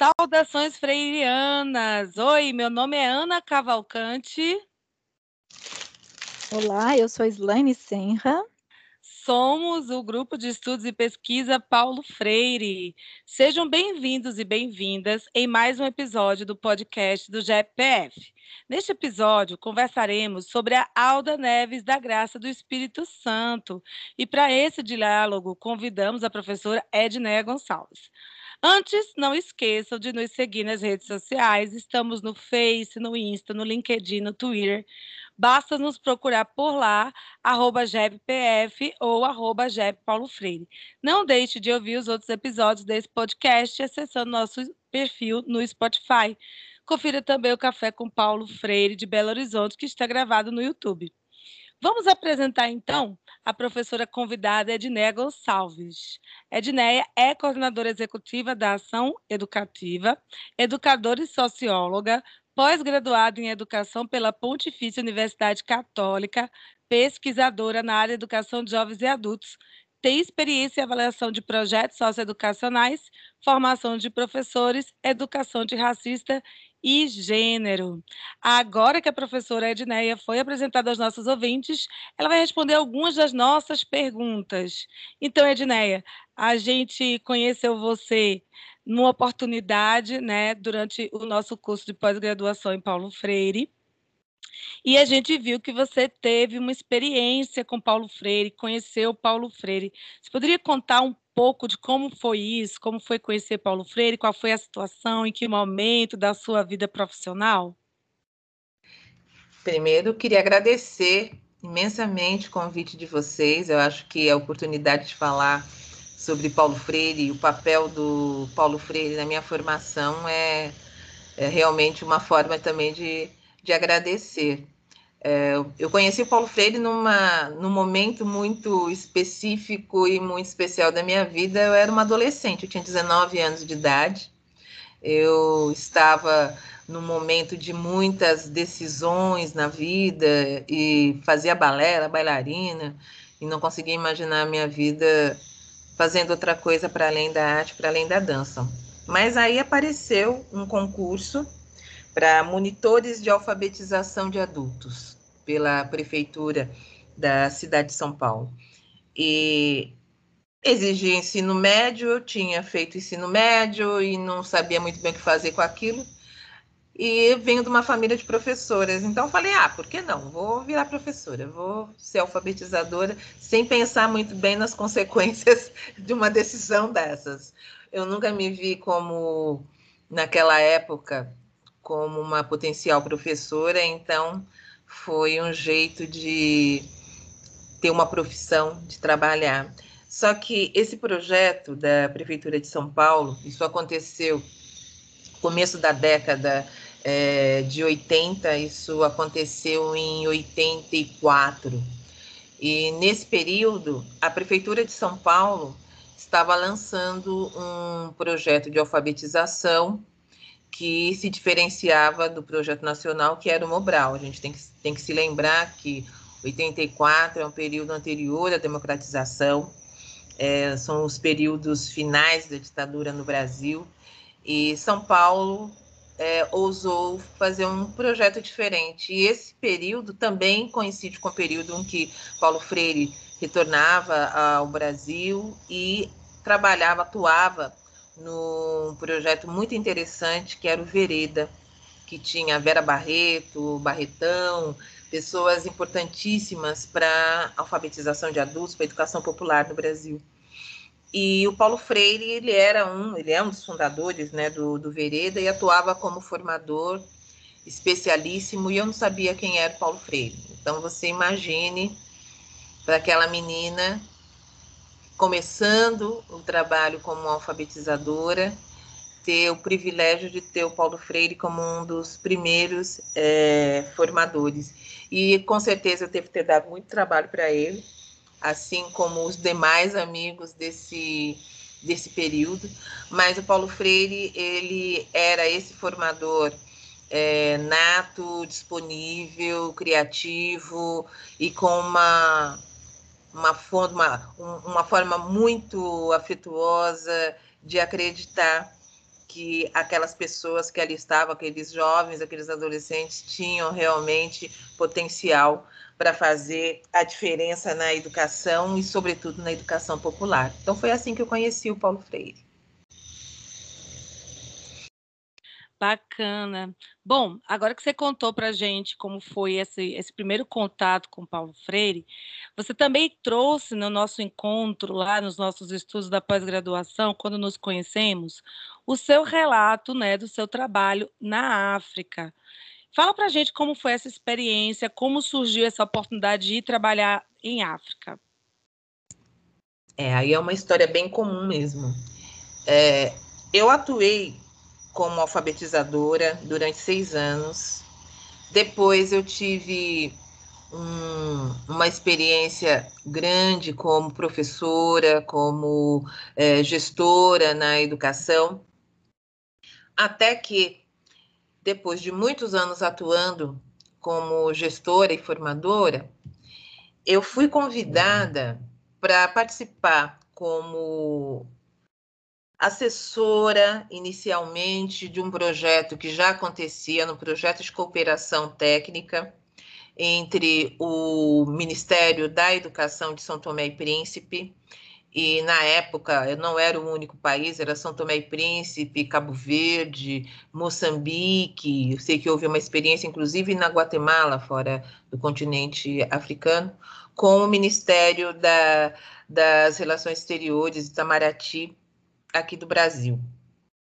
Saudações freirianas! Oi, meu nome é Ana Cavalcante. Olá, eu sou Slaine Senra. Somos o grupo de estudos e pesquisa Paulo Freire. Sejam bem-vindos e bem-vindas em mais um episódio do podcast do GEPF. Neste episódio, conversaremos sobre a Alda Neves da Graça do Espírito Santo. E para esse diálogo, convidamos a professora Edneia Gonçalves. Antes, não esqueçam de nos seguir nas redes sociais. Estamos no Face, no Insta, no LinkedIn, no Twitter. Basta nos procurar por lá, arroba GEBPF ou arroba Paulo Freire. Não deixe de ouvir os outros episódios desse podcast acessando nosso perfil no Spotify. Confira também o Café com Paulo Freire de Belo Horizonte, que está gravado no YouTube. Vamos apresentar, então, a professora convidada Edneia Gonçalves. Edneia é coordenadora executiva da Ação Educativa, educadora e socióloga, pós-graduada em Educação pela Pontifícia Universidade Católica, pesquisadora na área de Educação de Jovens e Adultos, tem experiência em avaliação de projetos socioeducacionais, formação de professores, educação de racista e gênero. Agora que a professora Edneia foi apresentada aos nossos ouvintes, ela vai responder algumas das nossas perguntas. Então, Edneia, a gente conheceu você numa oportunidade, né, durante o nosso curso de pós-graduação em Paulo Freire. E a gente viu que você teve uma experiência com Paulo Freire, conheceu Paulo Freire. Você poderia contar um pouco de como foi isso, como foi conhecer Paulo Freire, qual foi a situação, em que momento da sua vida profissional? Primeiro, queria agradecer imensamente o convite de vocês. Eu acho que a oportunidade de falar sobre Paulo Freire e o papel do Paulo Freire na minha formação é, é realmente uma forma também de, de agradecer. É, eu conheci o Paulo Freire numa, num momento muito específico e muito especial da minha vida. Eu era uma adolescente, eu tinha 19 anos de idade. Eu estava num momento de muitas decisões na vida e fazia balé, era bailarina e não conseguia imaginar a minha vida fazendo outra coisa para além da arte, para além da dança. Mas aí apareceu um concurso para monitores de alfabetização de adultos pela prefeitura da cidade de São Paulo. E exigia ensino médio, eu tinha feito ensino médio e não sabia muito bem o que fazer com aquilo. E venho de uma família de professoras, então falei: ah, por que não? Vou virar professora, vou ser alfabetizadora, sem pensar muito bem nas consequências de uma decisão dessas. Eu nunca me vi como, naquela época, como uma potencial professora, então foi um jeito de ter uma profissão, de trabalhar. Só que esse projeto da Prefeitura de São Paulo, isso aconteceu começo da década é, de 80, isso aconteceu em 84. E nesse período, a Prefeitura de São Paulo estava lançando um projeto de alfabetização que se diferenciava do projeto nacional, que era o Mobral. A gente tem que, tem que se lembrar que 84 é um período anterior à democratização, é, são os períodos finais da ditadura no Brasil, e São Paulo é, ousou fazer um projeto diferente. E esse período também coincide com o período em que Paulo Freire retornava ao Brasil e trabalhava, atuava num projeto muito interessante que era o Vereda, que tinha Vera Barreto, Barretão, pessoas importantíssimas para alfabetização de adultos, para educação popular no Brasil. E o Paulo Freire, ele era um, ele é um dos fundadores, né, do, do Vereda e atuava como formador especialíssimo e eu não sabia quem era o Paulo Freire. Então você imagine para aquela menina começando o trabalho como alfabetizadora, ter o privilégio de ter o Paulo Freire como um dos primeiros é, formadores. E com certeza eu devo ter dado muito trabalho para ele, assim como os demais amigos desse, desse período. Mas o Paulo Freire, ele era esse formador é, nato, disponível, criativo e com uma uma forma, uma forma muito afetuosa de acreditar que aquelas pessoas que ali estavam, aqueles jovens, aqueles adolescentes, tinham realmente potencial para fazer a diferença na educação e, sobretudo, na educação popular. Então, foi assim que eu conheci o Paulo Freire. Bacana. Bom, agora que você contou para gente como foi esse, esse primeiro contato com Paulo Freire, você também trouxe no nosso encontro, lá nos nossos estudos da pós-graduação, quando nos conhecemos, o seu relato né, do seu trabalho na África. Fala para gente como foi essa experiência, como surgiu essa oportunidade de ir trabalhar em África. É, aí é uma história bem comum mesmo. É, eu atuei como alfabetizadora durante seis anos. Depois eu tive um, uma experiência grande como professora, como é, gestora na educação, até que, depois de muitos anos atuando como gestora e formadora, eu fui convidada para participar como assessora inicialmente de um projeto que já acontecia no projeto de cooperação técnica entre o Ministério da Educação de São Tomé e Príncipe e na época não era o único país, era São Tomé e Príncipe, Cabo Verde, Moçambique. Eu sei que houve uma experiência, inclusive na Guatemala, fora do continente africano, com o Ministério da, das Relações Exteriores, Itamaraty, aqui do Brasil.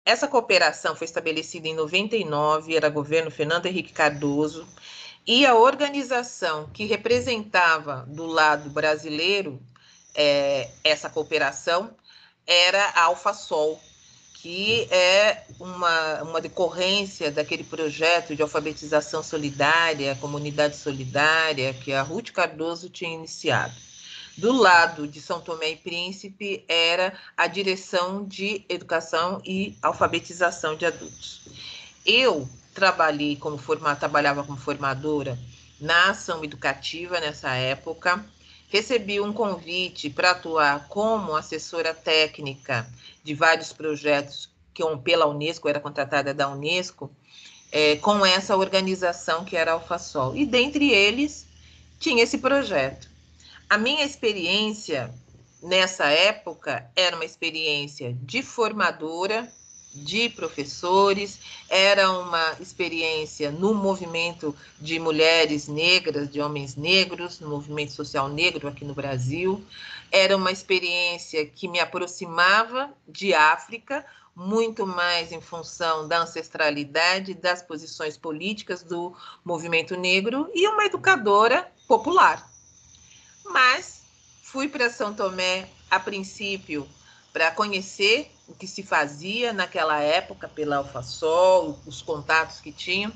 Essa cooperação foi estabelecida em 99, era governo Fernando Henrique Cardoso, e a organização que representava do lado brasileiro é, essa cooperação era a AlfaSol, que é uma, uma decorrência daquele projeto de alfabetização solidária, comunidade solidária, que a Ruth Cardoso tinha iniciado. Do lado de São Tomé e Príncipe era a direção de educação e alfabetização de adultos. Eu trabalhei como forma, trabalhava como formadora na ação educativa nessa época. Recebi um convite para atuar como assessora técnica de vários projetos que pela Unesco era contratada da Unesco, é, com essa organização que era a Alfasol. E dentre eles tinha esse projeto. A minha experiência nessa época era uma experiência de formadora, de professores, era uma experiência no movimento de mulheres negras, de homens negros, no movimento social negro aqui no Brasil. Era uma experiência que me aproximava de África, muito mais em função da ancestralidade, das posições políticas do movimento negro e uma educadora popular mas fui para São Tomé a princípio para conhecer o que se fazia naquela época pela Alfasol, os contatos que tinham,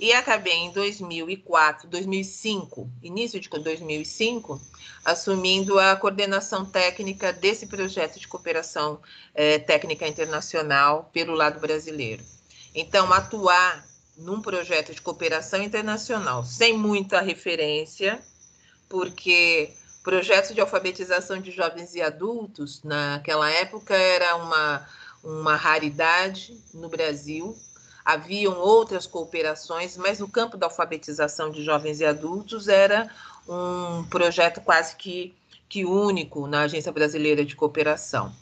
e acabei em 2004, 2005, início de 2005, assumindo a coordenação técnica desse projeto de cooperação é, técnica internacional pelo lado brasileiro. Então, atuar num projeto de cooperação internacional sem muita referência, porque projetos de alfabetização de jovens e adultos, naquela época, era uma, uma raridade no Brasil. Haviam outras cooperações, mas no campo da alfabetização de jovens e adultos era um projeto quase que, que único na Agência Brasileira de Cooperação.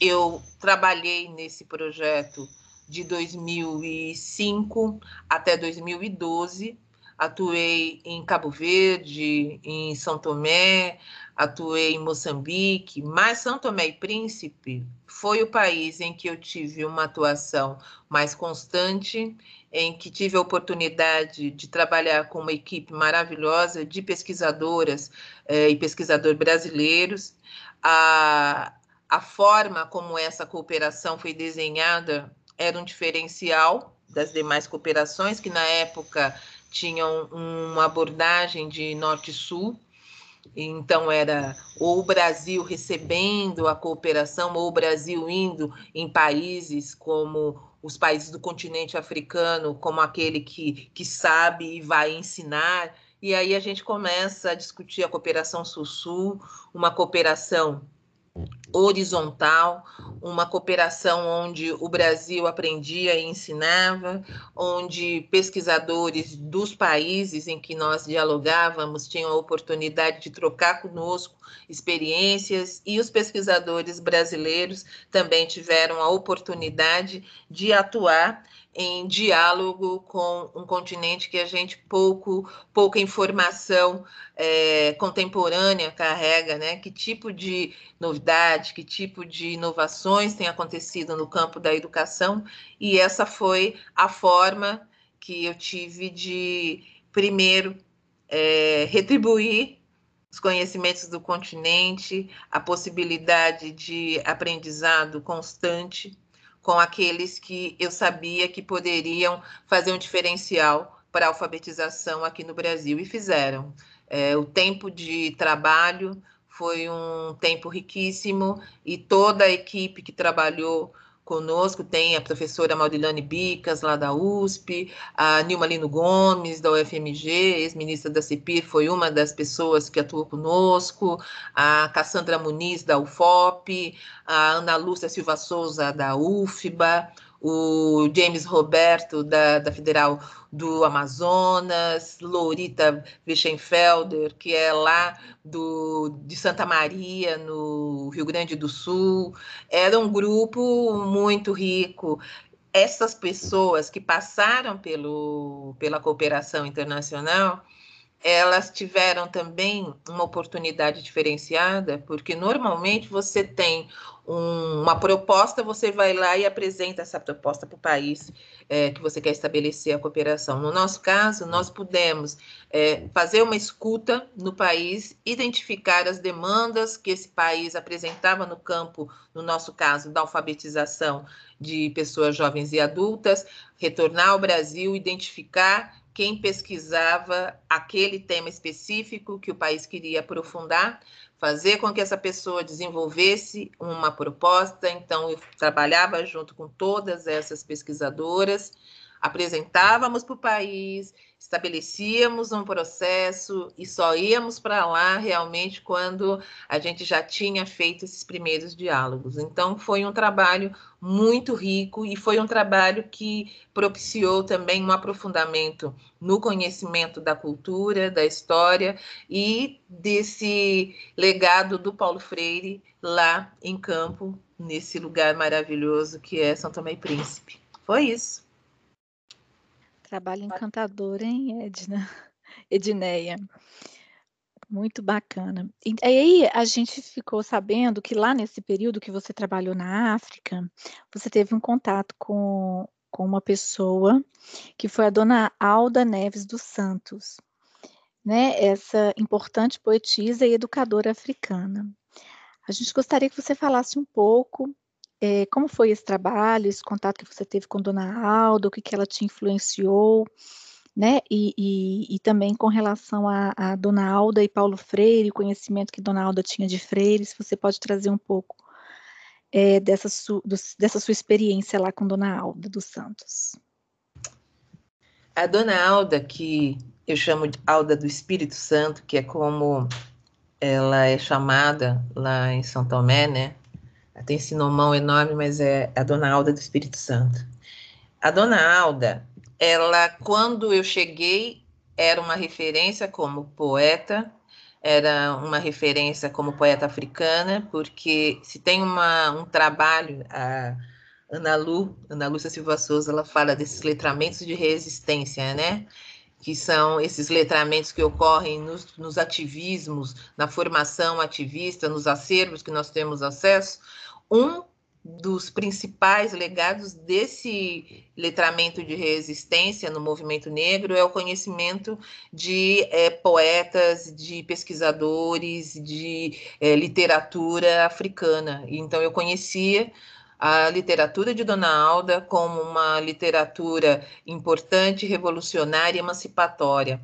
Eu trabalhei nesse projeto de 2005 até 2012 atuei em Cabo Verde, em São Tomé, atuei em Moçambique, mas São Tomé e Príncipe foi o país em que eu tive uma atuação mais constante, em que tive a oportunidade de trabalhar com uma equipe maravilhosa de pesquisadoras eh, e pesquisadores brasileiros. A, a forma como essa cooperação foi desenhada era um diferencial das demais cooperações, que na época tinham uma abordagem de norte-sul, então era ou o Brasil recebendo a cooperação, ou o Brasil indo em países como os países do continente africano, como aquele que, que sabe e vai ensinar. E aí a gente começa a discutir a cooperação sul-sul, uma cooperação horizontal, uma cooperação onde o Brasil aprendia e ensinava, onde pesquisadores dos países em que nós dialogávamos tinham a oportunidade de trocar conosco experiências e os pesquisadores brasileiros também tiveram a oportunidade de atuar em diálogo com um continente que a gente pouco pouca informação é, contemporânea carrega, né? Que tipo de novidade, que tipo de inovações tem acontecido no campo da educação? E essa foi a forma que eu tive de primeiro é, retribuir os conhecimentos do continente, a possibilidade de aprendizado constante com aqueles que eu sabia que poderiam fazer um diferencial para a alfabetização aqui no Brasil e fizeram. É, o tempo de trabalho foi um tempo riquíssimo e toda a equipe que trabalhou conosco tem a professora Maurilane Bicas, lá da USP, a Nilma Lino Gomes, da UFMG, ex-ministra da CEPIR, foi uma das pessoas que atuou conosco, a Cassandra Muniz, da UFOP, a Ana Lúcia Silva Souza, da UFBA, o James Roberto, da, da Federal do Amazonas, Lorita Wischenfelder, que é lá do, de Santa Maria, no Rio Grande do Sul. Era um grupo muito rico. Essas pessoas que passaram pelo, pela cooperação internacional, elas tiveram também uma oportunidade diferenciada, porque normalmente você tem um, uma proposta, você vai lá e apresenta essa proposta para o país é, que você quer estabelecer a cooperação. No nosso caso, nós pudemos é, fazer uma escuta no país, identificar as demandas que esse país apresentava no campo, no nosso caso, da alfabetização de pessoas jovens e adultas, retornar ao Brasil, identificar quem pesquisava aquele tema específico que o país queria aprofundar, fazer com que essa pessoa desenvolvesse uma proposta. Então, eu trabalhava junto com todas essas pesquisadoras, apresentávamos para o país, estabelecíamos um processo e só íamos para lá realmente quando a gente já tinha feito esses primeiros diálogos. Então, foi um trabalho muito rico e foi um trabalho que propiciou também um aprofundamento no conhecimento da cultura, da história e desse legado do Paulo Freire lá em campo, nesse lugar maravilhoso que é São Tomé e Príncipe. Foi isso. Trabalho encantador, hein, Edna? Edneia. Muito bacana. E aí a gente ficou sabendo que lá nesse período que você trabalhou na África, você teve um contato com, com uma pessoa que foi a dona Alda Neves dos Santos, né? Essa importante poetisa e educadora africana. A gente gostaria que você falasse um pouco é, como foi esse trabalho, esse contato que você teve com Dona Alda, o que, que ela te influenciou, né? E, e, e também com relação a, a, Dona Alda e Paulo Freire, o conhecimento que Dona Alda tinha de Freire, se você pode trazer um pouco é, dessa, su, do, dessa sua experiência lá com Dona Alda dos Santos. A Dona Alda, que eu chamo de Alda do Espírito Santo, que é como ela é chamada lá em São Tomé, né? Ela tem esse nomão enorme, mas é a Dona Alda do Espírito Santo. A Dona Alda, ela, quando eu cheguei, era uma referência como poeta, era uma referência como poeta africana, porque se tem uma, um trabalho, a Ana Lu, Ana Lúcia Silva Souza, ela fala desses letramentos de resistência, né? que são esses letramentos que ocorrem nos, nos, ativismos, na formação ativista, nos acervos que nós temos acesso, um dos principais legados desse letramento de resistência no movimento negro é o conhecimento de é, poetas, de pesquisadores, de é, literatura africana. Então, eu conhecia a literatura de Dona Alda como uma literatura importante, revolucionária e emancipatória.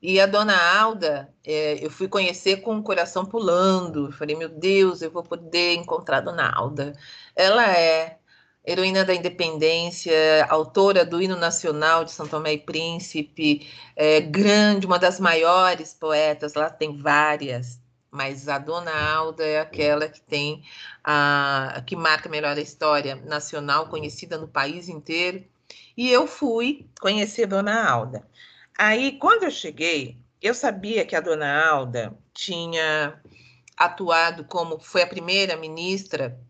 E a dona Alda, é, eu fui conhecer com o coração pulando. Falei, meu Deus, eu vou poder encontrar a dona Alda. Ela é heroína da independência, autora do hino nacional de São Tomé e Príncipe, é, grande, uma das maiores poetas, lá tem várias. mas a Dona Alda é aquela que tem a que marca melhor a história nacional, conhecida no país inteiro. E eu fui conhecer a Dona Alda. Aí, quando eu cheguei, eu sabia que a Dona Alda tinha atuado como foi a primeira ministra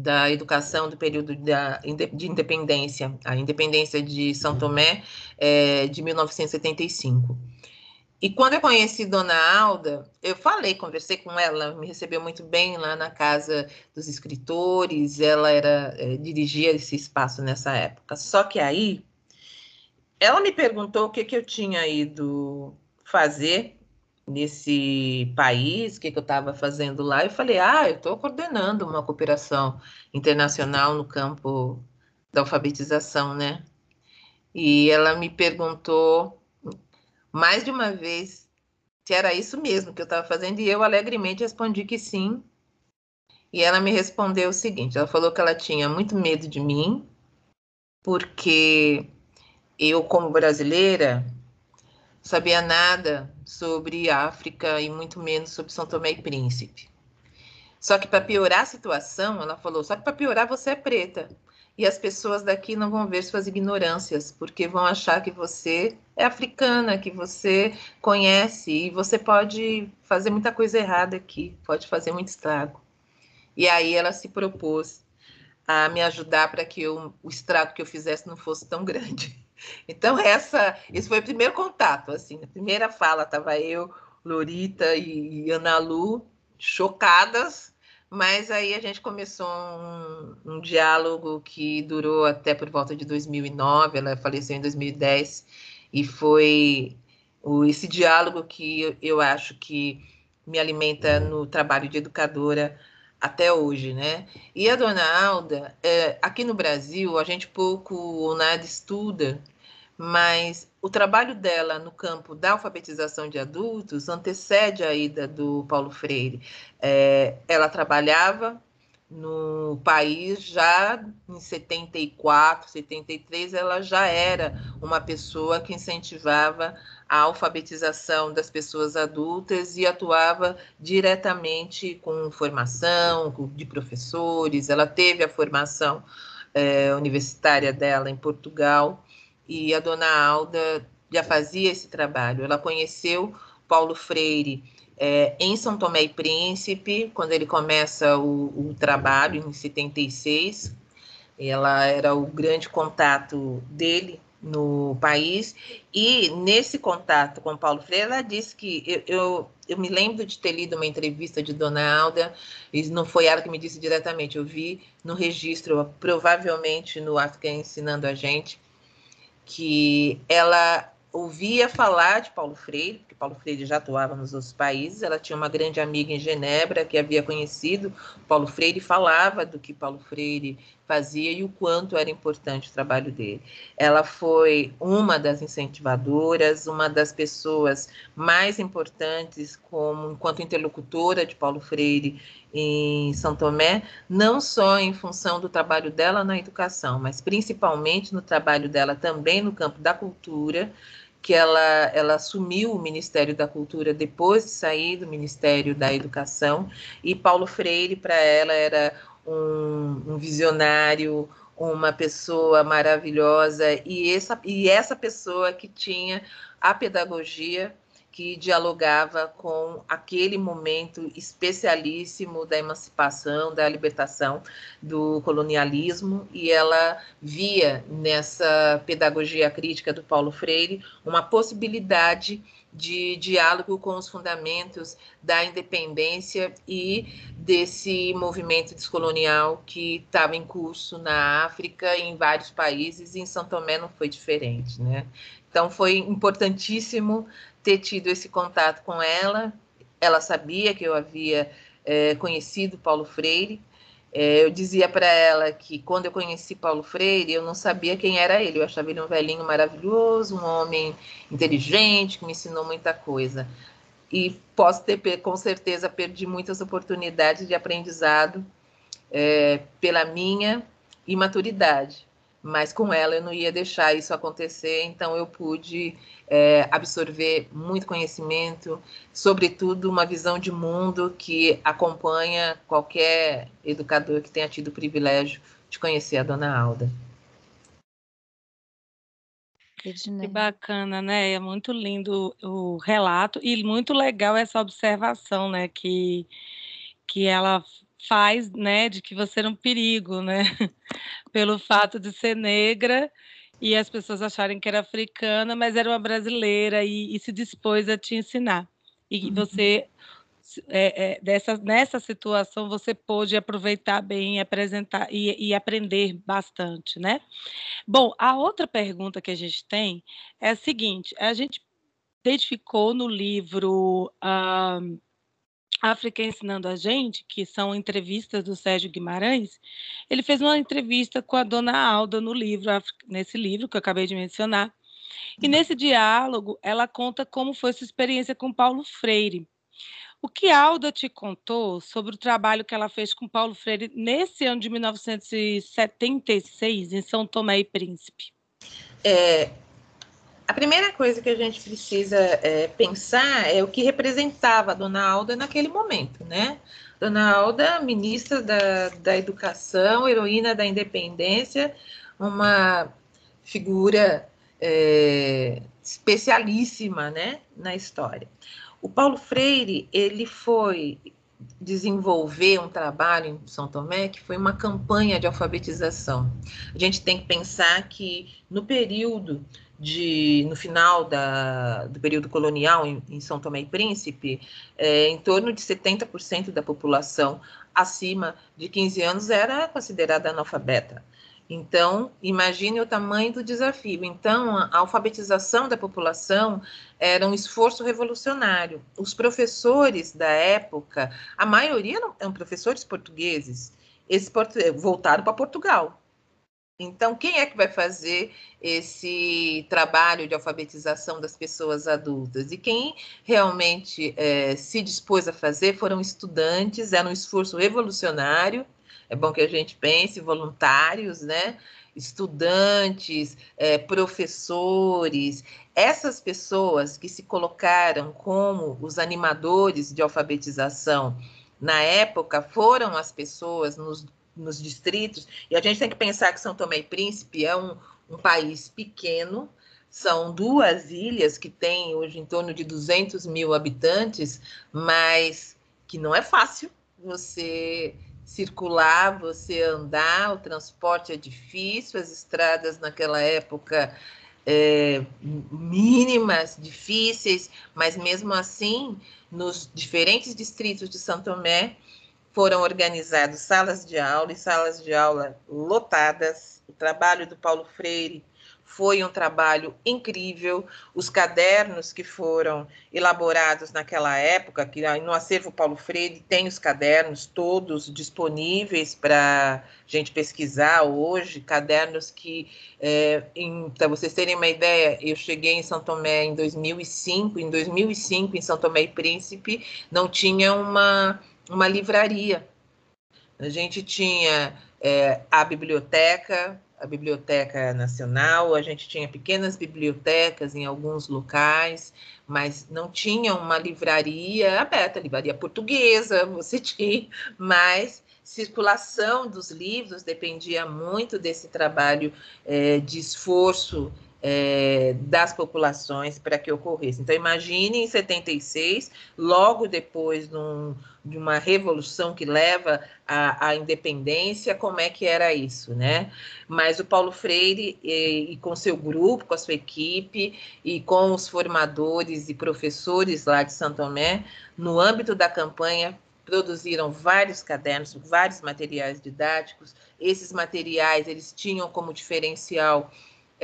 da educação do período da, de independência, a independência de São Tomé é, de 1975. E quando eu conheci Dona Alda, eu falei, conversei com ela, me recebeu muito bem lá na casa dos escritores, ela era é, dirigia esse espaço nessa época. Só que aí ela me perguntou o que, que eu tinha ido fazer nesse país, o que, que eu estava fazendo lá. Eu falei, ah, eu estou coordenando uma cooperação internacional no campo da alfabetização, né? E ela me perguntou mais de uma vez se era isso mesmo que eu estava fazendo, e eu alegremente respondi que sim. E ela me respondeu o seguinte: ela falou que ela tinha muito medo de mim, porque eu, como brasileira, sabia nada sobre África e muito menos sobre São Tomé e Príncipe. Só que para piorar a situação, ela falou: só que para piorar você é preta. E as pessoas daqui não vão ver suas ignorâncias, porque vão achar que você é africana, que você conhece e você pode fazer muita coisa errada aqui, pode fazer muito estrago. E aí ela se propôs a me ajudar para que eu, o estrago que eu fizesse não fosse tão grande. Então, essa, esse foi o primeiro contato, assim, a primeira fala, estava eu, Lorita e, e Ana Lu, chocadas, mas aí a gente começou um, um, diálogo que durou até por volta de 2009, ela faleceu em 2010, e foi o, esse diálogo que eu, eu acho que me alimenta no trabalho de educadora até hoje, né? E a dona Alda, é, aqui no Brasil, a gente pouco ou nada estuda, mas o trabalho dela no campo da alfabetização de adultos antecede a ida do Paulo Freire. É, ela trabalhava no país já em 74, 73, ela já era uma pessoa que incentivava a alfabetização das pessoas adultas e atuava diretamente com formação de professores. Ela teve a formação é, universitária dela em Portugal e a dona Alda já fazia esse trabalho. Ela conheceu Paulo Freire é, em São Tomé e Príncipe, quando ele começa o, o trabalho, em 76. Ela era o grande contato dele no país. E nesse contato com Paulo Freire, ela disse que eu, eu, eu, me lembro de ter lido uma entrevista de Dona Alda, e não foi ela que me disse diretamente, eu vi no registro, provavelmente no África Ensinando a Gente, que ela ouvia falar de Paulo Freire, Paulo Freire já atuava nos outros países. Ela tinha uma grande amiga em Genebra que havia conhecido Paulo Freire e falava do que Paulo Freire fazia e o quanto era importante o trabalho dele. Ela foi uma das incentivadoras, uma das pessoas mais importantes como enquanto interlocutora de Paulo Freire em São Tomé, não só em função do trabalho dela na educação, mas principalmente no trabalho dela também no campo da cultura que ela, ela assumiu o Ministério da Cultura depois de sair do Ministério da Educação, e Paulo Freire, para ela, era um, um, visionário, uma pessoa maravilhosa, e essa, e essa pessoa que tinha a pedagogia que dialogava com aquele momento especialíssimo da emancipação, da libertação do colonialismo, e ela via nessa pedagogia crítica do Paulo Freire uma possibilidade de diálogo com os fundamentos da independência e desse movimento descolonial que estava em curso na África em vários países, e em São Tomé não foi diferente, né? Então foi importantíssimo ter tido esse contato com ela. Ela sabia que eu havia é, conhecido Paulo Freire. É, eu dizia para ela que quando eu conheci Paulo Freire, eu não sabia quem era ele. Eu achava ele um velhinho maravilhoso, um homem inteligente, que me ensinou muita coisa. E posso ter, com certeza, perdi muitas oportunidades de aprendizado é, pela minha imaturidade mas com ela eu não ia deixar isso acontecer, então eu pude é, absorver muito conhecimento, sobretudo uma visão de mundo que acompanha qualquer educador que tenha tido o privilégio de conhecer a dona Alda. Que bacana, né? É muito lindo o relato e muito legal essa observação, né? Que, que ela faz, né? De que você era um perigo, né? Pelo fato de ser negra e as pessoas acharem que era africana, mas era uma brasileira e, e se dispôs a te ensinar. E uhum. você é, é, dessa, nessa situação você pôde aproveitar bem, apresentar e, e, aprender bastante, né? Bom, a outra pergunta que a gente tem é a seguinte: a gente identificou no livro uh, África Ensinando a Gente, que são entrevistas do Sérgio Guimarães, ele fez uma entrevista com a dona Alda no livro, nesse livro que eu acabei de mencionar. E nesse diálogo, ela conta como foi sua experiência com Paulo Freire. O que Alda te contou sobre o trabalho que ela fez com Paulo Freire nesse ano de 1976, em São Tomé e Príncipe? É, a primeira coisa que a gente precisa é, pensar é o que representava a Dona Alda naquele momento, né? Dona Alda, ministra da, da Educação, heroína da independência, uma figura é, especialíssima né, na história. O Paulo Freire, ele foi desenvolver um trabalho em São Tomé que foi uma campanha de alfabetização. A gente tem que pensar que no período de, no final da, do período colonial em, em São Tomé e Príncipe, é, em torno de 70% da população acima de 15 anos era considerada analfabeta. Então, imagine o tamanho do desafio. Então, a alfabetização da população era um esforço revolucionário. Os professores da época, a maioria eram professores portugueses, esse voltaram para Portugal. Então, quem é que vai fazer esse trabalho de alfabetização das pessoas adultas? E quem realmente é, se dispôs a fazer foram estudantes, era um esforço revolucionário é bom que a gente pense, voluntários, né? estudantes, é, professores, essas pessoas que se colocaram como os animadores de alfabetização na época foram as pessoas nos, nos distritos, e a gente tem que pensar que São Tomé e Príncipe é um, um país pequeno, são duas ilhas que têm hoje em torno de 200 mil habitantes, mas que não é fácil você circular, você andar, o transporte é difícil, as estradas naquela época é, mínimas, difíceis, mas mesmo assim, nos diferentes distritos de São Tomé, foram organizadas salas de aula e salas de aula lotadas. O trabalho do Paulo Freire foi um trabalho incrível. Os cadernos que foram elaborados naquela época, que no acervo Paulo Freire tem os cadernos todos disponíveis para gente pesquisar hoje, cadernos que, é, para vocês terem uma ideia, eu cheguei em São Tomé em 2005, em 2005 em São Tomé e Príncipe não tinha uma, uma livraria. A gente tinha é, a biblioteca, a Biblioteca Nacional, a gente tinha pequenas bibliotecas em alguns locais, mas não tinha uma livraria aberta, livraria portuguesa, você tinha, mas circulação dos livros dependia muito desse trabalho é, de esforço é, das populações para que ocorresse. Então, imagine em 76, logo depois num, de uma revolução que leva à, à, independência, como é que era isso, né? Mas o Paulo Freire, e, e, com seu grupo, com a sua equipe, e com os formadores e professores lá de Santo Tomé, no âmbito da campanha, produziram vários cadernos, vários materiais didáticos. Esses materiais, eles tinham como diferencial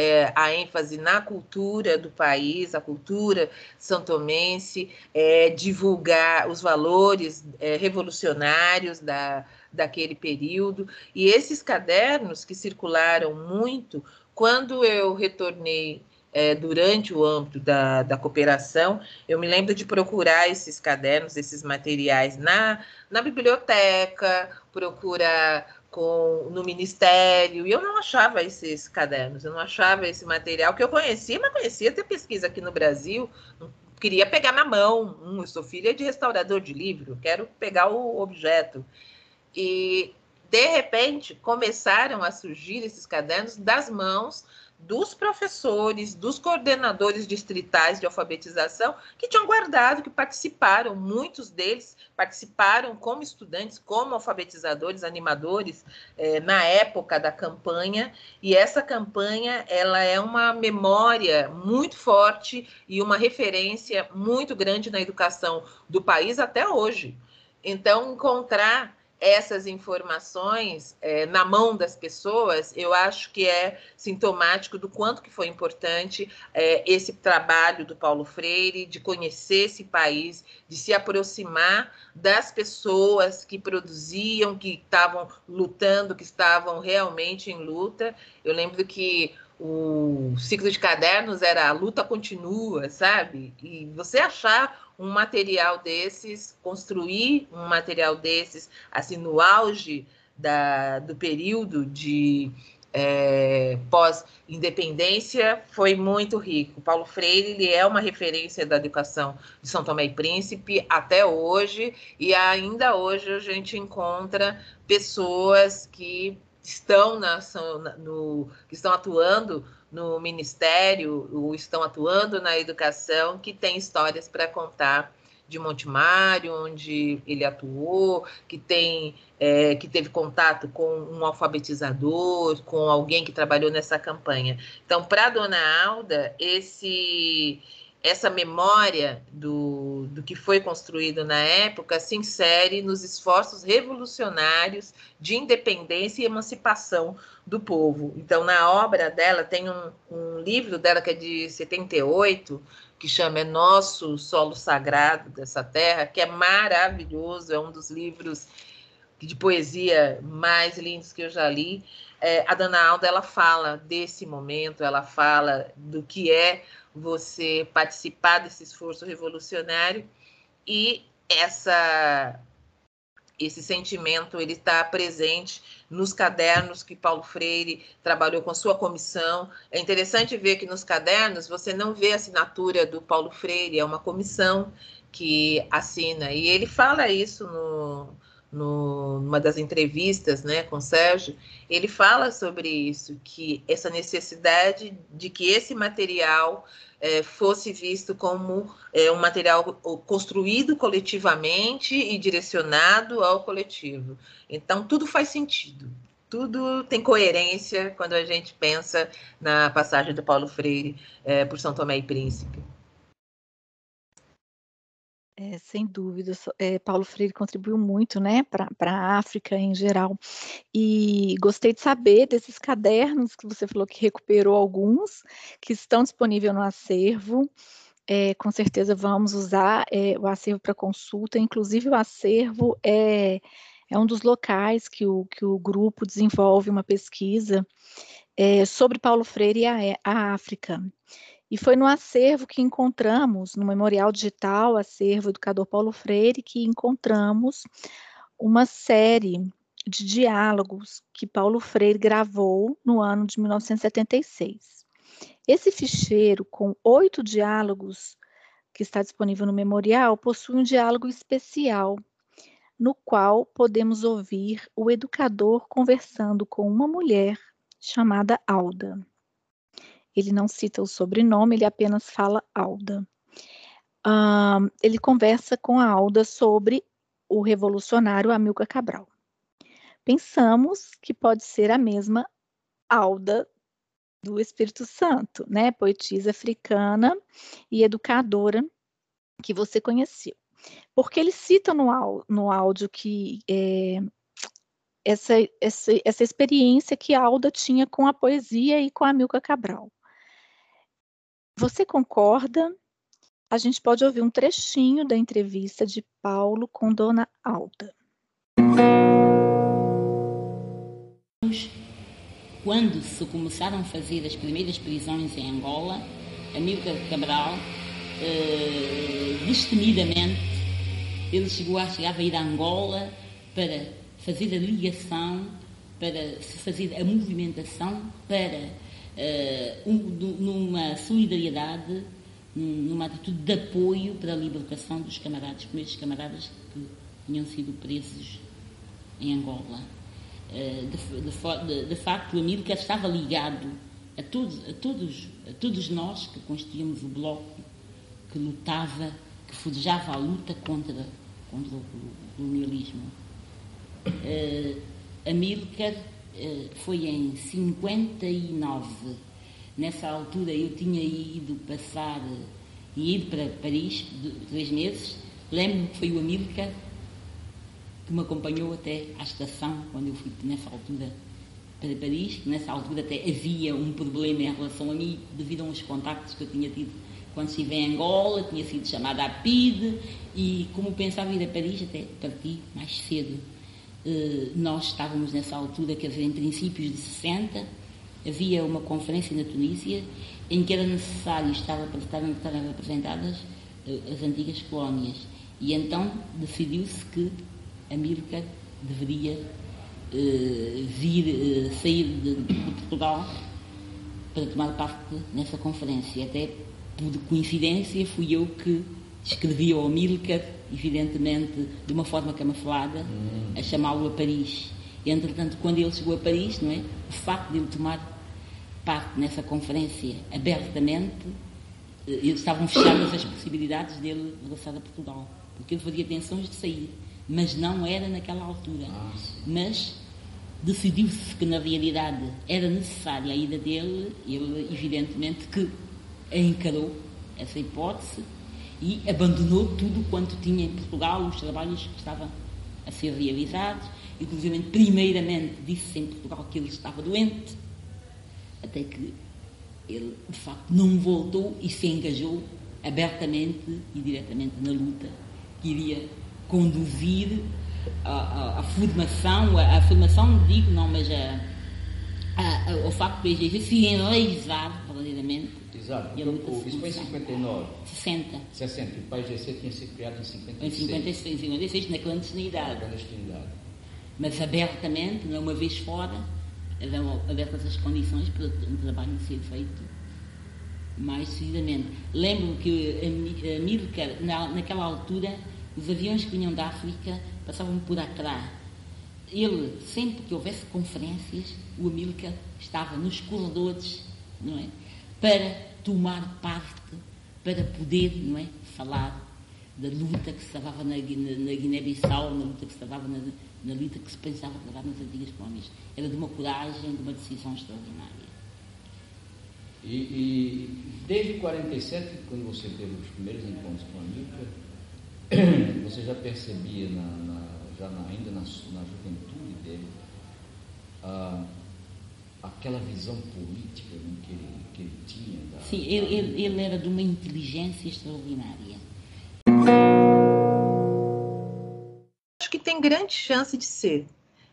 é, a ênfase na cultura do país, a cultura santomense, é, divulgar os valores é, revolucionários da, daquele período. E esses cadernos que circularam muito, quando eu retornei é, durante o âmbito da, da cooperação, eu me lembro de procurar esses cadernos, esses materiais na, na biblioteca, procurar com, no ministério, e eu não achava esses cadernos, eu não achava esse material que eu conhecia, mas conhecia ter pesquisa aqui no Brasil, queria pegar na mão, hum, eu sou filha de restaurador de livro, quero pegar o objeto. E, de repente, começaram a surgir esses cadernos das mãos dos professores, dos coordenadores distritais de alfabetização que tinham guardado, que participaram, muitos deles participaram como estudantes, como alfabetizadores, animadores eh, na época da campanha. E essa campanha ela é uma memória muito forte e uma referência muito grande na educação do país até hoje. Então, encontrar essas informações é, na mão das pessoas, eu acho que é sintomático do quanto que foi importante é, esse trabalho do Paulo Freire de conhecer esse país, de se aproximar das pessoas que produziam, que estavam lutando, que estavam realmente em luta. Eu lembro que o ciclo de cadernos era a luta continua, sabe? E você achar um material desses, construir um material desses, assim, no auge da, do período de é, pós-independência, foi muito rico. Paulo Freire ele é uma referência da educação de São Tomé e Príncipe até hoje, e ainda hoje a gente encontra pessoas que estão, na, no, que estão atuando no ministério ou estão atuando na educação que tem histórias para contar de Montemário, onde ele atuou, que tem é, que teve contato com um alfabetizador, com alguém que trabalhou nessa campanha. Então, para dona Alda, esse essa memória do, do que foi construído na época se insere nos esforços revolucionários de independência e emancipação do povo. Então, na obra dela, tem um, um livro dela que é de 78, que chama É Nosso Solo Sagrado dessa Terra, que é maravilhoso, é um dos livros de poesia mais lindos que eu já li. É, a Dana Alda ela fala desse momento, ela fala do que é você participar desse esforço revolucionário e essa esse sentimento ele está presente nos cadernos que Paulo Freire trabalhou com sua comissão. É interessante ver que nos cadernos você não vê a assinatura do Paulo Freire, é uma comissão que assina. E ele fala isso no, no, numa das entrevistas né, com o Sérgio, ele fala sobre isso, que essa necessidade de que esse material é, fosse visto como é, um material construído coletivamente e direcionado ao coletivo. Então, tudo faz sentido, tudo tem coerência quando a gente pensa na passagem do Paulo Freire é, por São Tomé e Príncipe. É, sem dúvida, é, Paulo Freire contribuiu muito, né, para a África em geral. E gostei de saber desses cadernos que você falou que recuperou alguns, que estão disponíveis no acervo. É, com certeza vamos usar é, o acervo para consulta, inclusive o acervo é, é um dos locais que o, que o grupo desenvolve uma pesquisa é, sobre Paulo Freire e a, a África. E foi no acervo que encontramos, no Memorial Digital, acervo Educador Paulo Freire, que encontramos uma série de diálogos que Paulo Freire gravou no ano de 1976. Esse ficheiro, com oito diálogos, que está disponível no memorial, possui um diálogo especial, no qual podemos ouvir o educador conversando com uma mulher chamada Alda. Ele não cita o sobrenome, ele apenas fala Alda. Ele conversa com a Alda sobre o revolucionário Amilcar Cabral. Pensamos que pode ser a mesma Alda do Espírito Santo, né? Poetisa africana e educadora que você conheceu. Porque ele cita no, no áudio que é, essa, essa, essa experiência que Alda tinha com a poesia e com a Milka Cabral. Você concorda? A gente pode ouvir um trechinho da entrevista de Paulo com Dona Alda. Quando se começaram a fazer as primeiras prisões em Angola, Amílcar Cabral, eh, destemidamente, ele chegou a, chegava a ir a Angola para fazer a ligação para se fazer a movimentação para um, numa solidariedade, numa atitude de apoio para a libertação dos camaradas, primeiros camaradas que tinham sido presos em Angola. Uh, de, de, de, facto, o Amílcar estava ligado a todos, a, todos, a todos nós que constituíamos o bloco que lutava, que forjava a luta contra, contra o colonialismo. Uh, Amílcar uh, foi em 59. Nessa altura eu tinha ido passar, e ido para Paris, três meses. Lembro-me que foi o Amílcar que me acompanhou até à estação, quando eu fui nessa altura para Paris, que nessa altura até havia um problema em relação a mim, devido a uns contactos que eu tinha tido quando estive em Angola, tinha sido chamada à PIDE, e como pensava ir a Paris, até parti mais cedo. Uh, nós estávamos nessa altura, quer dizer, em princípios de 60, havia uma conferência na Tunísia em que era necessário, estava para estarem, estarem representadas uh, as antigas colónias. E então decidiu-se que Amílcar deveria uh, vir, sair de, de Portugal para tomar parte nessa conferência. Até por coincidência, fui eu que escrevi ao Amílcar, evidentemente de uma forma camuflada, hum. a chamá-lo a Paris. E, entretanto, quando ele chegou a Paris, não é, o facto de ele tomar parte nessa conferência abertamente, eh, estavam fechadas as possibilidades dele regressar a Portugal, porque ele fazia tensões de sair, mas não era naquela altura. Ah, mas decidiu-se que na realidade era necessária a ida dele, ele evidentemente que encarou essa hipótese e abandonou tudo quanto tinha em Portugal, os trabalhos que estavam a ser realizados, inclusive primeiramente disse em Portugal que ele estava doente, até que ele de facto não voltou e se engajou abertamente e diretamente na luta que iria conduzir a, a, a formação, a, a, formação, digo não, mas a, a, o facto de se enraizar verdadeiramente Exato. E então, isso foi em 59. 60. 60. O pai GC tinha sido criado em 56. Em 56, 56 na clandestinidade. Na clandestinidade. Mas abertamente, não uma vez fora, eram abertas as condições para um trabalho ser feito mais decididamente. Lembro que a Milcar, na, naquela altura, os aviões que vinham da África passavam por Accra. Ele, sempre que houvesse conferências, o Amílcar estava nos corredores, não é? Para tomar parte para poder não é, falar da luta que se travava na, na, na Guiné-Bissau, na luta que se travava na, na luta que se pensava travar nas antigas colónias. Era de uma coragem, de uma decisão extraordinária. E, e desde 47, quando você teve os primeiros encontros com a Nica, você já percebia, na, na, já na, ainda na, na juventude dele, ah, aquela visão política que ele, que ele tinha. Da, Sim, ele, ele, ele era de uma inteligência extraordinária. Acho que tem grande chance de ser.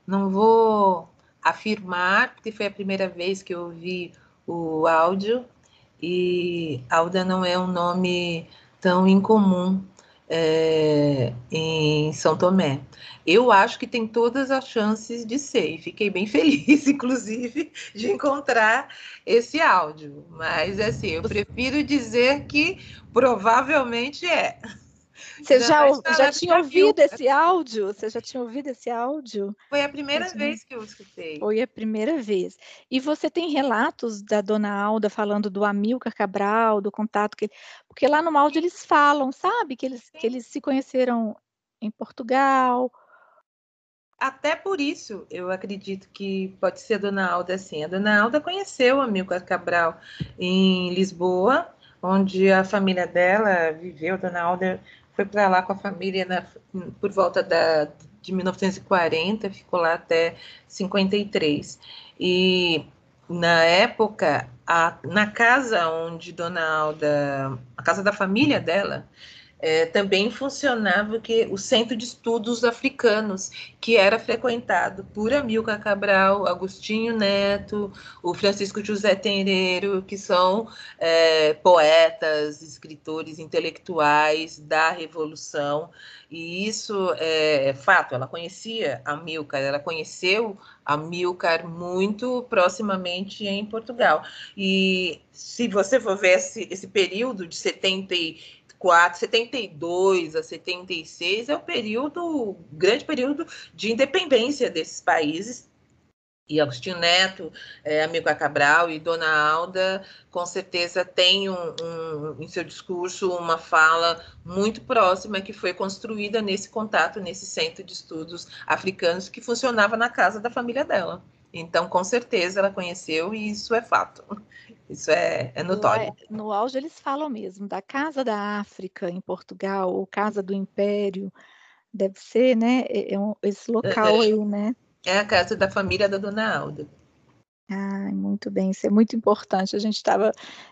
Não vou afirmar, porque foi a primeira vez que eu ouvi o áudio, e Alda não é um nome tão incomum é, em São Tomé. Eu acho que tem todas as chances de ser, e fiquei bem feliz, inclusive, de encontrar esse áudio. Mas, assim, eu prefiro dizer que provavelmente é. Você já, já tinha ouvido esse áudio? Você já tinha ouvido esse áudio? Foi a primeira vez que eu escutei. Foi a primeira vez. E você tem relatos da dona Alda falando do Amilcar Cabral, do contato que ele... Porque lá no áudio eles falam, sabe? Que eles, que eles se conheceram em Portugal. Até por isso, eu acredito que pode ser a dona Alda assim. A dona Alda conheceu o Amilcar Cabral em Lisboa, onde a família dela viveu. A dona Alda foi para lá com a família na, por volta da, de 1940, ficou lá até 53. E na época, a, na casa onde Dona Alda, a casa da família dela, é, também funcionava que o Centro de Estudos Africanos, que era frequentado por Amilcar Cabral, Agostinho Neto, o Francisco José Tenreiro, que são é, poetas, escritores intelectuais da Revolução, e isso é, é fato, ela conhecia Amilcar, ela conheceu Amilcar muito proximamente em Portugal. E se você for ver esse, esse período de 70 74, 72 a 76 é o período, grande período de independência desses países. E Agostinho Neto, é, amigo Cabral e Dona Alda, com certeza tem um, um, em seu discurso uma fala muito próxima que foi construída nesse contato, nesse centro de estudos africanos que funcionava na casa da família dela. Então, com certeza, ela conheceu e isso é fato. Isso é, é notório. No, no auge, eles falam mesmo da Casa da África em Portugal, ou Casa do Império. Deve ser, né? É, é um, esse local aí, né? É a casa da família da Dona Alda. Ah, muito bem, isso é muito importante. A gente estava,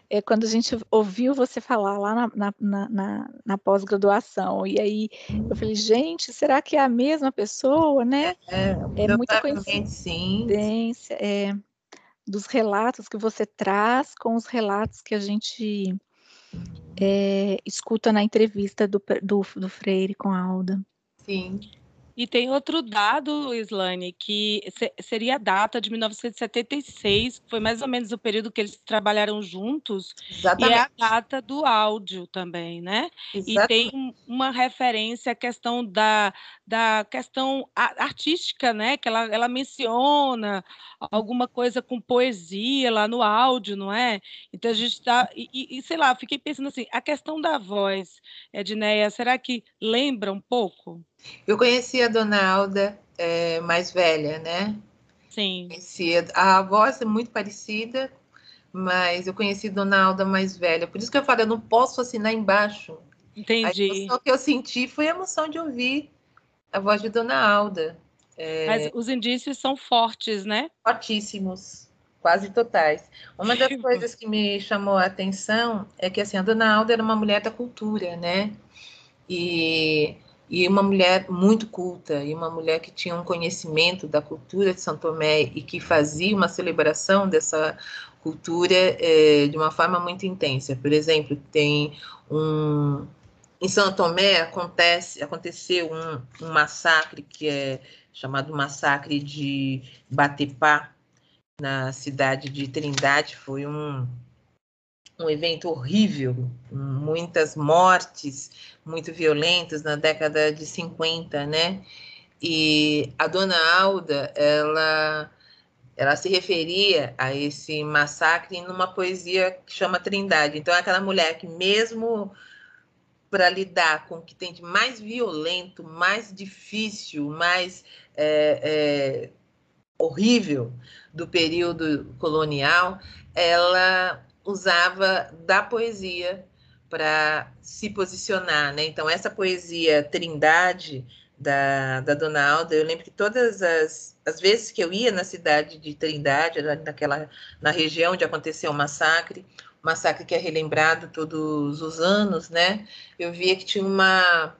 é, quando a gente ouviu você falar lá na, na, na, na pós-graduação, e aí eu falei, gente, será que é a mesma pessoa, né? É, é muita coincidência. É, dos relatos que você traz com os relatos que a gente é, escuta na entrevista do, do, do Freire com a Alda. Sim. E tem outro dado, Islane, que seria a data de 1976, foi mais ou menos o período que eles trabalharam juntos, Exatamente. e é a data do áudio também, né? Exatamente. E tem uma referência à questão da, da questão artística, né? Que ela, ela menciona alguma coisa com poesia lá no áudio, não é? Então a gente está. E, e, sei lá, fiquei pensando assim, a questão da voz, Edneia, será que lembra um pouco? Eu conheci a Dona Alda é, mais velha, né? Sim. Conhecia, a voz é muito parecida, mas eu conheci Dona Alda mais velha. Por isso que eu falo, eu não posso assinar embaixo. Entendi. A emoção que eu senti foi a emoção de ouvir a voz de Dona Alda. É... Mas os indícios são fortes, né? Fortíssimos, quase totais. Uma das coisas que me chamou a atenção é que assim, a Dona Alda era uma mulher da cultura, né? E e uma mulher muito culta, e uma mulher que tinha um conhecimento da cultura de São Tomé e que fazia uma celebração dessa cultura é, de uma forma muito intensa. Por exemplo, tem um. Em São Tomé acontece, aconteceu um, um massacre que é chamado Massacre de Batepá, na cidade de Trindade. Foi um, um evento horrível, muitas mortes, muito violentas na década de 50, né? E a dona Alda, ela ela se referia a esse massacre numa poesia que chama Trindade. Então, é aquela mulher que, mesmo para lidar com o que tem de mais violento, mais difícil, mais é, é, horrível do período colonial, ela usava da poesia para se posicionar, né? Então, essa poesia Trindade da, da Dona Alda, eu lembro que todas as, as vezes que eu ia na cidade de Trindade, naquela, na região onde aconteceu o massacre, massacre que é relembrado todos os anos, né? Eu via que tinha uma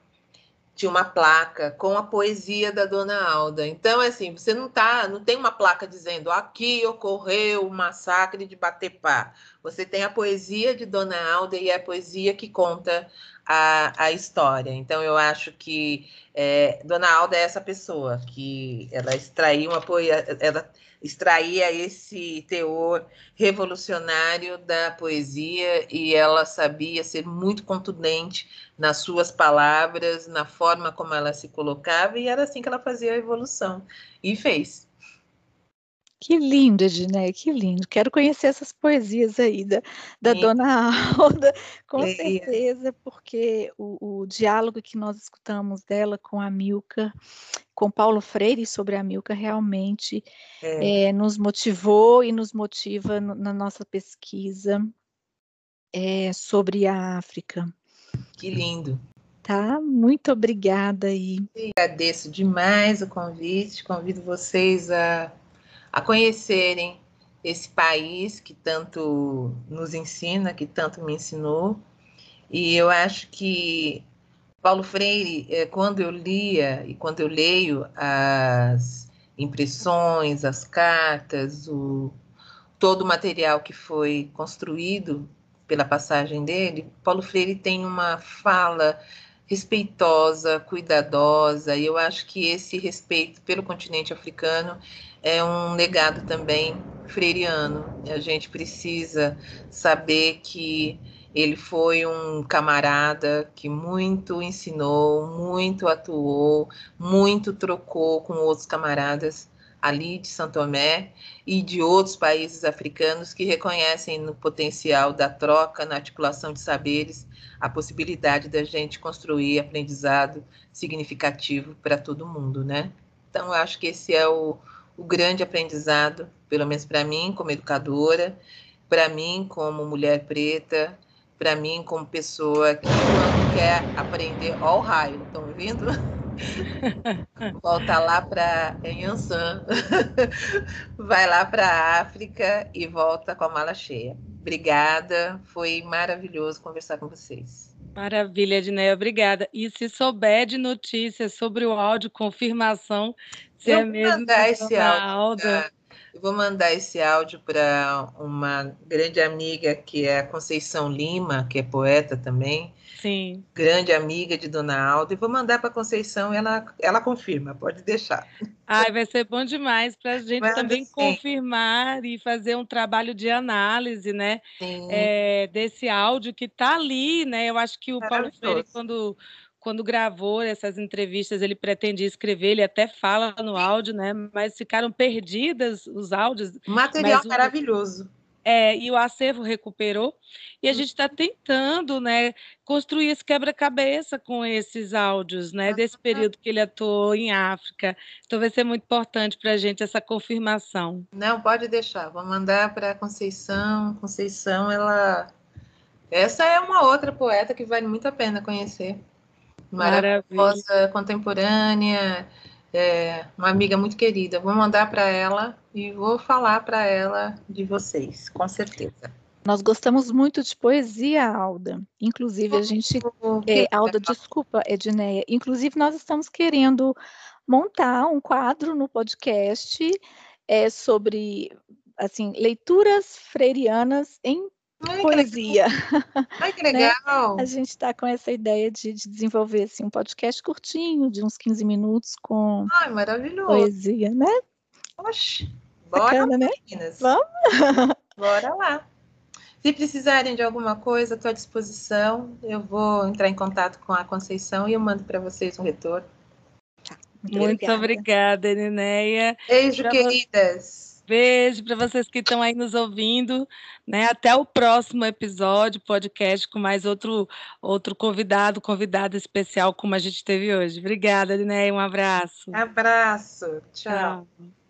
tinha uma placa com a poesia da Dona Alda. Então, assim, você não tá, não tem uma placa dizendo aqui ocorreu o massacre de Batepá. Você tem a poesia de Dona Alda e é a poesia que conta a, a história. Então, eu acho que é, Dona Alda é essa pessoa que ela extraiu uma poesia, ela extraía esse teor revolucionário da poesia e ela sabia ser muito contundente nas suas palavras, na forma como ela se colocava, e era assim que ela fazia a evolução. E fez. Que lindo, Ednei, que lindo. Quero conhecer essas poesias aí da, da Dona Alda, com Leia. certeza, porque o, o, diálogo que nós escutamos dela com a Milka, com Paulo Freire sobre a Milka, realmente é. É, nos motivou e nos motiva no, na nossa pesquisa é, sobre a África. Que lindo. Tá, muito obrigada aí. Agradeço demais o convite, convido vocês a, a conhecerem esse país que tanto nos ensina, que tanto me ensinou. E eu acho que Paulo Freire, é, quando eu lia e quando eu leio as impressões, as cartas, o, todo o material que foi construído pela passagem dele, Paulo Freire tem uma fala respeitosa, cuidadosa, e eu acho que esse respeito pelo continente africano é um legado também freiriano. A gente precisa saber que ele foi um camarada que muito ensinou, muito atuou, muito trocou com outros camaradas ali de São Tomé e de outros países africanos que reconhecem no potencial da troca, na articulação de saberes, a possibilidade da gente construir aprendizado significativo para todo mundo, né? Então, acho que esse é o, o grande aprendizado, pelo menos para mim, como educadora, para mim, como mulher preta, para mim, como pessoa que quando quer aprender, ó o raio, estão ouvindo? Volta lá para Yansan, vai lá para a África e volta com a mala cheia. Obrigada, foi maravilhoso conversar com vocês. Maravilha, Edneia, obrigada. E se souber de notícias sobre o áudio, confirmação, Eu mesmo mandar esse áudio. Eu vou mandar esse áudio para uma grande amiga que é a Conceição Lima, que é poeta também. Sim. Grande amiga de Dona Alda. E vou mandar para a Conceição e ela, ela confirma, pode deixar. Ai, vai ser bom demais para a gente Manda também sim. confirmar e fazer um trabalho de análise, né? É, desse áudio que está ali, né? Eu acho que o Paulo Freire, quando, quando gravou essas entrevistas, ele pretendia escrever, ele até fala no áudio, né? Mas ficaram perdidas os áudios, Material o- maravilhoso. é, e o acervo recuperou. E a gente está tentando, né, construir esse quebra-cabeça com esses áudios, né, desse período que ele atuou em África. Então vai ser muito importante para a gente essa confirmação. Não, pode deixar. Vou mandar para a Conceição. Conceição, ela. Essa é uma outra poeta que vale muito a pena conhecer. Maravilha. Maravilhosa, contemporânea, é, uma amiga muito querida. Vou mandar para ela e vou falar para ela de vocês, com certeza. Nós gostamos muito de poesia, Alda. Inclusive, a gente É, Alda, desculpa, Edneia. Inclusive, nós estamos querendo montar um quadro no podcast é, sobre assim, leituras freirianas em Ai, que poesia. Ai, que né? legal. A gente está com essa ideia de, de desenvolver assim, um podcast curtinho, de uns 15 minutos, com Ai, maravilhoso. poesia, né? Oxe, bora, Bacana, né? meninas. Vamos? Bora lá. Se precisarem de alguma coisa, estou à disposição. Eu vou entrar em contato com a Conceição e eu mando para vocês um retorno. Muito obrigada, Nineia. Beijo, Pra queridas. Beijo para vocês que estão aí nos ouvindo, né? Até o próximo episódio, podcast com mais outro outro convidado, convidada especial como a gente teve hoje. Obrigada, Linéia, um abraço. Abraço. Tchau. Tchau.